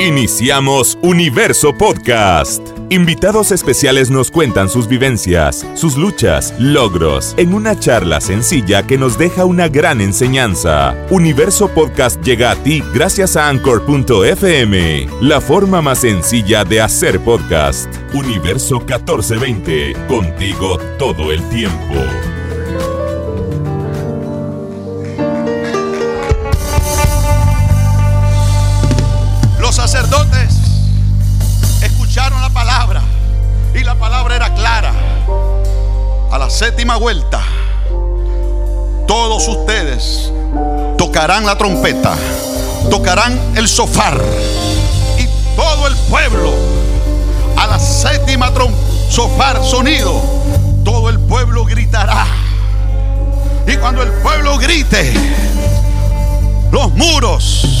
Iniciamos Universo Podcast. Invitados especiales nos cuentan sus vivencias, sus luchas, logros, en una charla sencilla que nos deja una gran enseñanza. Universo Podcast llega a ti gracias a Anchor.fm, la forma más sencilla de hacer podcast. Universo 1420, contigo todo el tiempo. Séptima vuelta, todos ustedes tocarán la trompeta, tocarán el sofar y todo el pueblo a la séptima sofar sonido, todo el pueblo gritará. Y cuando el pueblo grite, los muros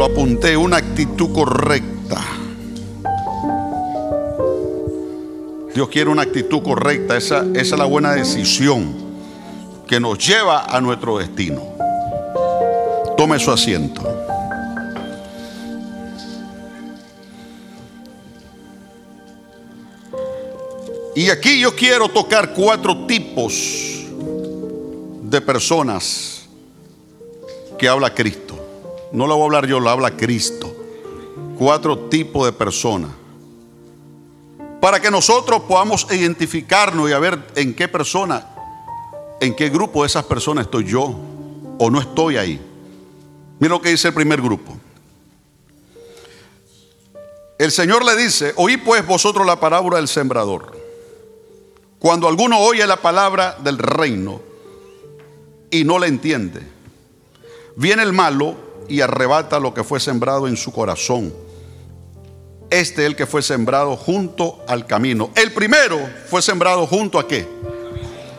lo apunté, una actitud correcta. Dios quiere una actitud correcta, esa, esa es la buena decisión que nos lleva a nuestro destino. Tome su asiento. Y aquí yo quiero tocar cuatro tipos de personas que habla Cristo. No lo voy a hablar yo, lo habla Cristo. Cuatro tipos de personas. Para que nosotros podamos identificarnos y a ver en qué persona, en qué grupo de esas personas estoy yo o no estoy ahí. Mira lo que dice el primer grupo. El Señor le dice, oí pues vosotros la parábola del sembrador. Cuando alguno oye la palabra del reino y no la entiende, viene el malo y arrebata lo que fue sembrado en su corazón. Este es el que fue sembrado junto al camino. El primero fue sembrado junto a qué?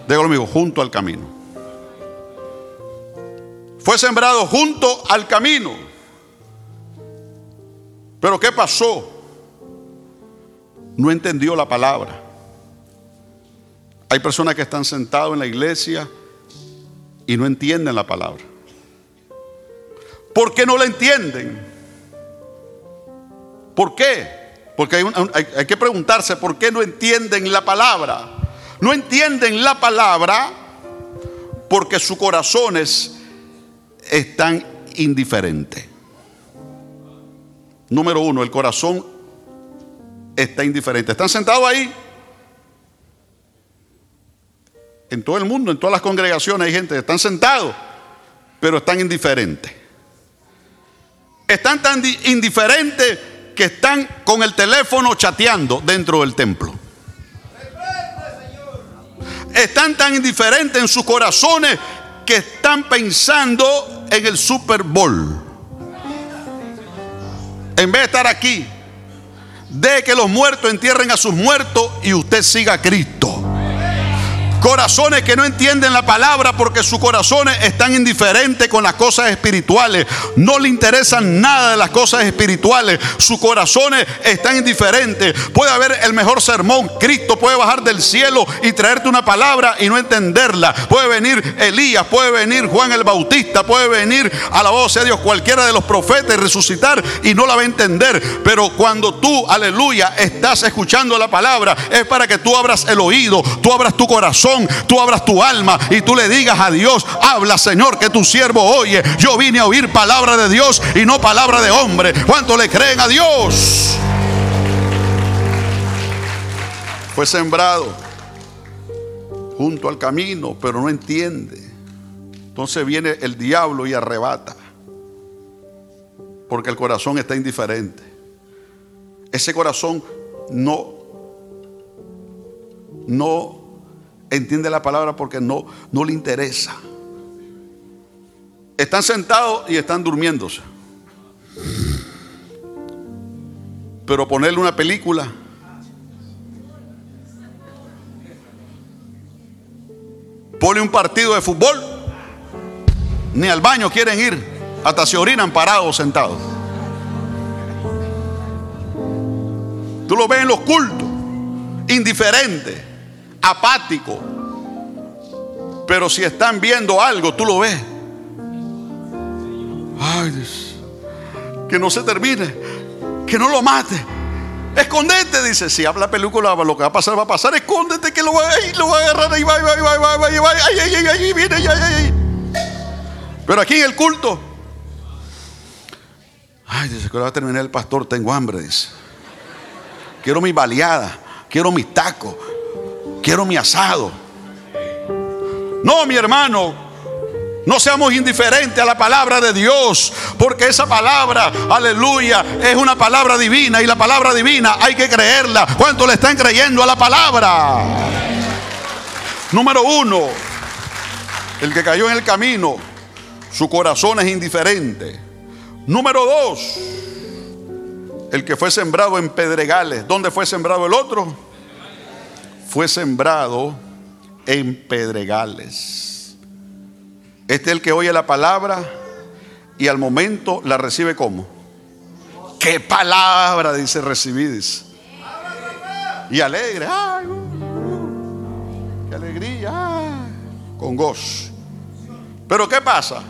Dígalo amigo, junto al camino. Fue sembrado junto al camino. Pero ¿qué pasó? No entendió la palabra. Hay personas que están sentados en la iglesia y no entienden la palabra. ¿Por qué no la entienden? ¿Por qué? Porque hay, que preguntarse por qué no entienden la palabra. No entienden la palabra porque sus corazones están indiferentes. Número uno, el corazón está indiferente. Están sentados ahí. En todo el mundo, en todas las congregaciones hay gente que están sentados, pero están indiferentes. Están tan di- indiferentes que están con el teléfono chateando dentro del templo. Están tan indiferentes en sus corazones que están pensando en el Super Bowl. En vez de estar aquí, de que los muertos entierren a sus muertos y usted siga a Cristo. Corazones que no entienden la palabra porque sus corazones están indiferentes con las cosas espirituales. No le interesan nada de las cosas espirituales. Sus corazones están indiferentes. Puede haber el mejor sermón. Cristo puede bajar del cielo y traerte una palabra y no entenderla. Puede venir Elías, puede venir Juan el Bautista, puede venir, alabado sea Dios, cualquiera de los profetas y resucitar y no la va a entender. Pero cuando tú, aleluya, estás escuchando la palabra, es para que tú abras el oído, tú abras tu corazón, tú abras tu alma y tú le digas a Dios, habla Señor, que tu siervo oye. Yo vine a oír palabra de Dios y no palabra de hombre. ¿Cuánto le creen a Dios? Fue sembrado junto al camino, pero no entiende. Entonces viene el diablo y arrebata. Porque el corazón está indiferente. Ese corazón no, no entiende la palabra porque no, no le interesa. Están sentados y están durmiéndose. Pero ponerle una película. Pone un partido de fútbol. Ni al baño quieren ir. Hasta se orinan parados, sentados. Tú lo ves en los cultos. Indiferente. Apático. Pero si están viendo algo, tú lo ves. Ay. Que no se termine. Que no lo mate. Escondete, dice. Si habla película, lo que va a pasar, va a pasar. Escóndete que lo va, lo va a agarrar. Ahí va, ahí va, ahí va, ahí va, ahí va. Ay, ay, ay, viene, ay. Pero aquí en el culto. Ay, dice que va a terminar el pastor. Tengo hambre, dice. Quiero mi baleada. Quiero mis tacos. Quiero mi asado. No, mi hermano. No seamos indiferentes a la palabra de Dios, porque esa palabra, aleluya, es una palabra divina y la palabra divina hay que creerla. ¿Cuánto le están creyendo a la palabra? Número uno, el que cayó en el camino, su corazón es indiferente. Número dos, el que fue sembrado en pedregales. ¿Dónde fue sembrado el otro? Fue sembrado en pedregales. Este es el que oye la palabra y al momento la recibe como. ¿Qué palabra dice recibir? Y alegre. Ay, uh, uh, qué alegría. con gozo. Pero ¿qué pasa?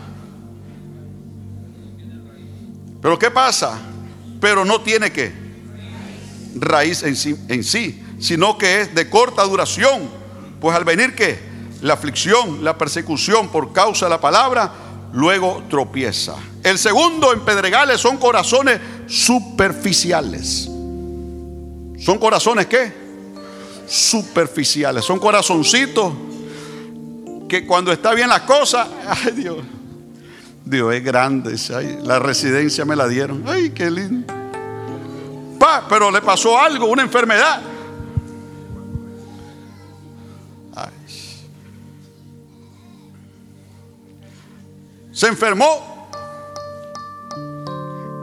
Pero ¿qué pasa? Pero no tiene que raíz en sí, en sí, sino que es de corta duración. Pues al venir que la aflicción, la persecución por causa de la palabra, luego tropieza. El segundo en pedregales son corazones superficiales. ¿Son corazones qué? Superficiales. Son corazoncitos que cuando está bien las cosas, ay Dios, Dios es grande, la residencia me la dieron, ay qué lindo. Pa, pero le pasó algo, una enfermedad. Se enfermó,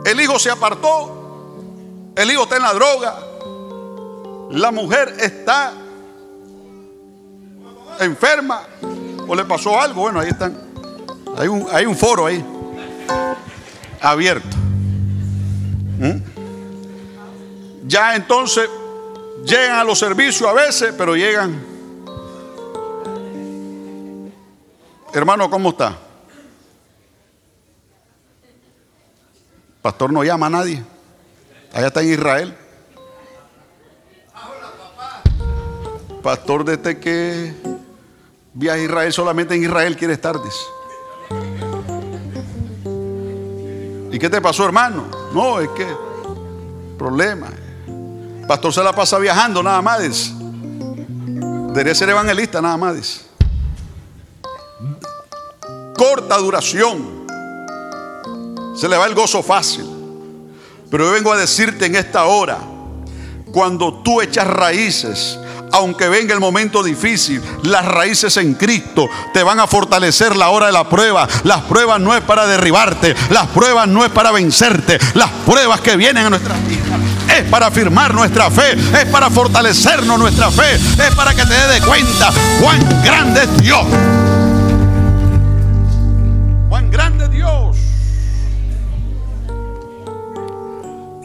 el hijo se apartó, el hijo está en la droga, la mujer está enferma o le pasó algo, bueno, ahí están, hay un, foro ahí, abierto. ¿Mm? Ya entonces llegan a los servicios a veces, pero llegan. Hermano, ¿cómo está? Pastor no llama a nadie. Allá está en Israel. Pastor desde que viaja a Israel, solamente en Israel quiere estar. ¿Y qué te pasó, hermano? No, es que problema. Pastor se la pasa viajando nada más. Debería ser evangelista nada más. Corta duración. Se le va el gozo fácil. Pero yo vengo a decirte en esta hora, cuando tú echas raíces, aunque venga el momento difícil, las raíces en Cristo te van a fortalecer la hora de la prueba. Las pruebas no es para derribarte, las pruebas no es para vencerte, las pruebas que vienen a nuestras vidas es para afirmar nuestra fe, es para fortalecernos nuestra fe, es para que te des cuenta cuán grande es Dios. Cuán grande es Dios.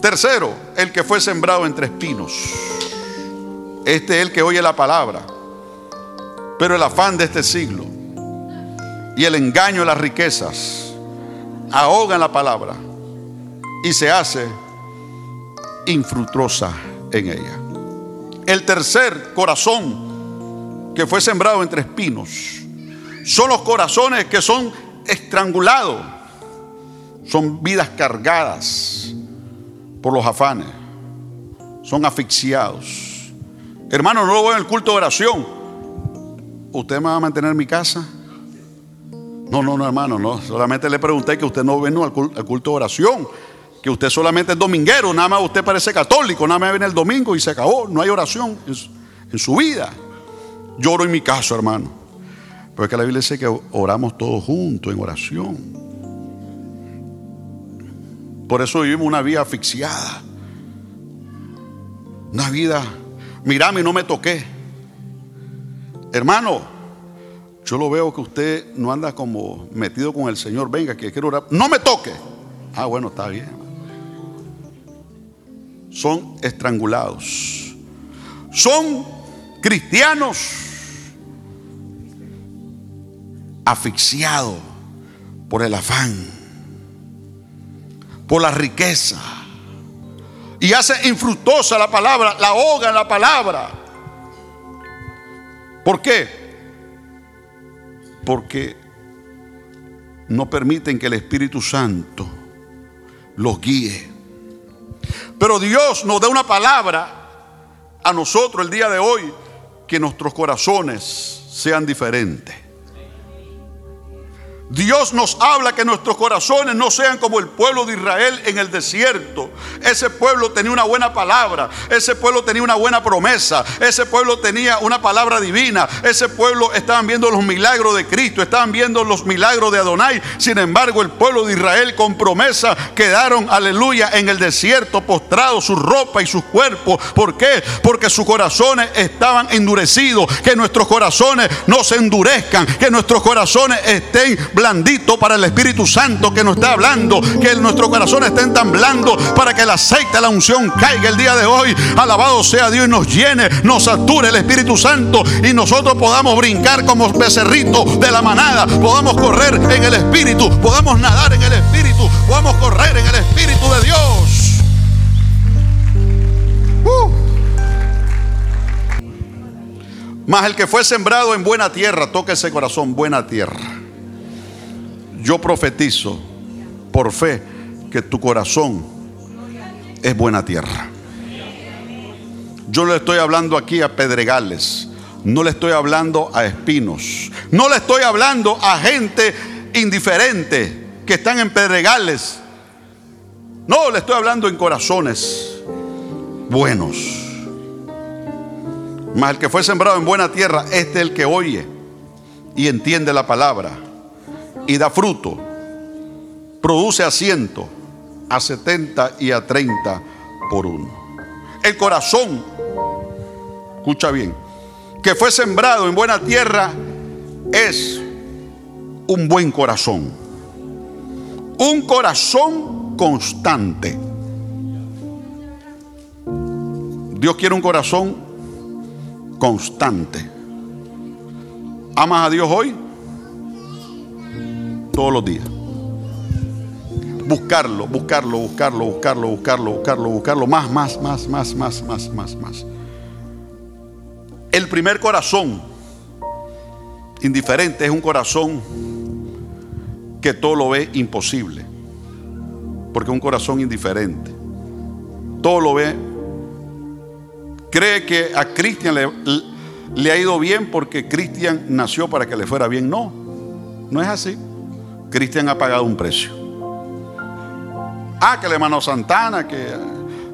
Tercero, el que fue sembrado entre espinos. Este es el que oye la palabra. Pero el afán de este siglo y el engaño de las riquezas ahogan la palabra y se hace infructuosa en ella. El tercer corazón que fue sembrado entre espinos son los corazones que son estrangulados, son vidas cargadas por los afanes. Son asfixiados. Hermano, no lo voy en el culto de oración. ¿Usted me va a mantener en mi casa? No, no, no, hermano, no. Solamente le pregunté que usted no vino al culto de oración. Que usted solamente es dominguero. Nada más usted parece católico. Nada más viene el domingo y se acabó. No hay oración en su vida. Lloro en mi caso, hermano. Porque la Biblia dice que oramos todos juntos en oración. Por eso vivimos una vida asfixiada. Una vida, mirame no me toqué. Hermano, yo lo veo que usted no anda como metido con el Señor. Venga, que quiero orar. No me toque. Ah, bueno, está bien. Son estrangulados. Son cristianos asfixiados por el afán, por la riqueza. Y hace infructuosa la palabra, la ahoga la palabra. ¿Por qué? Porque no permiten que el Espíritu Santo los guíe. Pero Dios nos da una palabra a nosotros el día de hoy que nuestros corazones sean diferentes. Dios nos habla que nuestros corazones no sean como el pueblo de Israel en el desierto. Ese pueblo tenía una buena palabra, ese pueblo tenía una buena promesa, ese pueblo tenía una palabra divina, ese pueblo estaban viendo los milagros de Cristo, estaban viendo los milagros de Adonai. Sin embargo, el pueblo de Israel con promesa quedaron, aleluya, en el desierto, postrados, su ropa y sus cuerpos. ¿Por qué? Porque sus corazones estaban endurecidos. Que nuestros corazones no se endurezcan, que nuestros corazones estén blandito para el Espíritu Santo que nos está hablando, que nuestro corazón estén tan blando para que el aceite, la unción caiga el día de hoy. Alabado sea Dios y nos llene, nos sature el Espíritu Santo y nosotros podamos brincar como becerritos de la manada, podamos correr en el Espíritu, podamos nadar en el Espíritu, podamos correr en el Espíritu de Dios. Uh. Mas el que fue sembrado en buena tierra, toque ese corazón, buena tierra yo profetizo por fe que tu corazón es buena tierra. Yo le estoy hablando aquí a pedregales, no le estoy hablando a espinos, no le estoy hablando a gente indiferente que están en pedregales. No, le estoy hablando en corazones buenos. Mas el que fue sembrado en buena tierra, este es el que oye y entiende la palabra y da fruto, produce asiento a 70 y a 30 por uno. El corazón, escucha bien, que fue sembrado en buena tierra es un buen corazón. Un corazón constante. Dios quiere un corazón constante. ¿Amas a Dios hoy? Todos los días. Buscarlo, buscarlo, buscarlo, buscarlo, buscarlo, buscarlo, buscarlo, más, más, más, más, más, más, más, más. El primer corazón indiferente es un corazón que todo lo ve imposible. Porque es un corazón indiferente. Todo lo ve. Cree que a Cristian le, le ha ido bien porque Cristian nació para que le fuera bien. No, no es así. Cristian ha pagado un precio. Ah, que el hermano Santana, que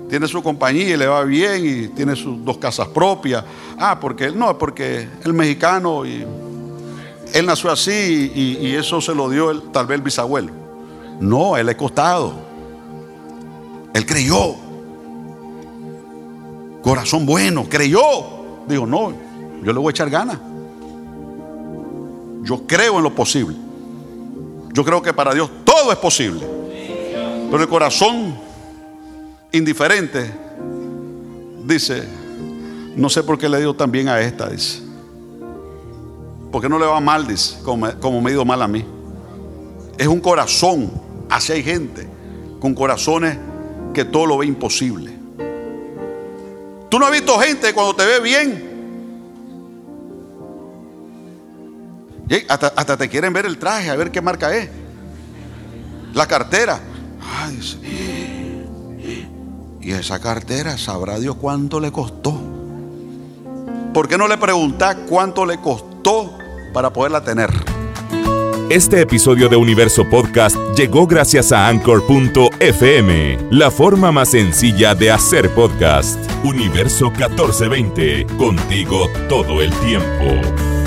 tiene su compañía y le va bien y tiene sus dos casas propias. Ah, porque no, porque el mexicano y él nació así y, eso se lo dio tal vez el bisabuelo. No, él le costado. Él creyó. Corazón bueno, creyó. Digo, no, yo le voy a echar ganas. Yo creo en lo posible. Yo creo que para Dios todo es posible. Pero el corazón indiferente dice, no sé por qué le digo también a esta, dice. Porque no le va mal, dice, como, como me ha ido mal a mí. Es un corazón, así hay gente, con corazones que todo lo ve imposible. Tú no has visto gente cuando te ve bien, hasta, te quieren ver el traje, a ver qué marca es. La cartera. y esa cartera, sabrá Dios cuánto le costó. ¿Por qué no le preguntas cuánto le costó para poderla tener? Este episodio de Universo Podcast llegó gracias a Anchor.fm, la forma más sencilla de hacer podcast. Universo 1420, contigo todo el tiempo.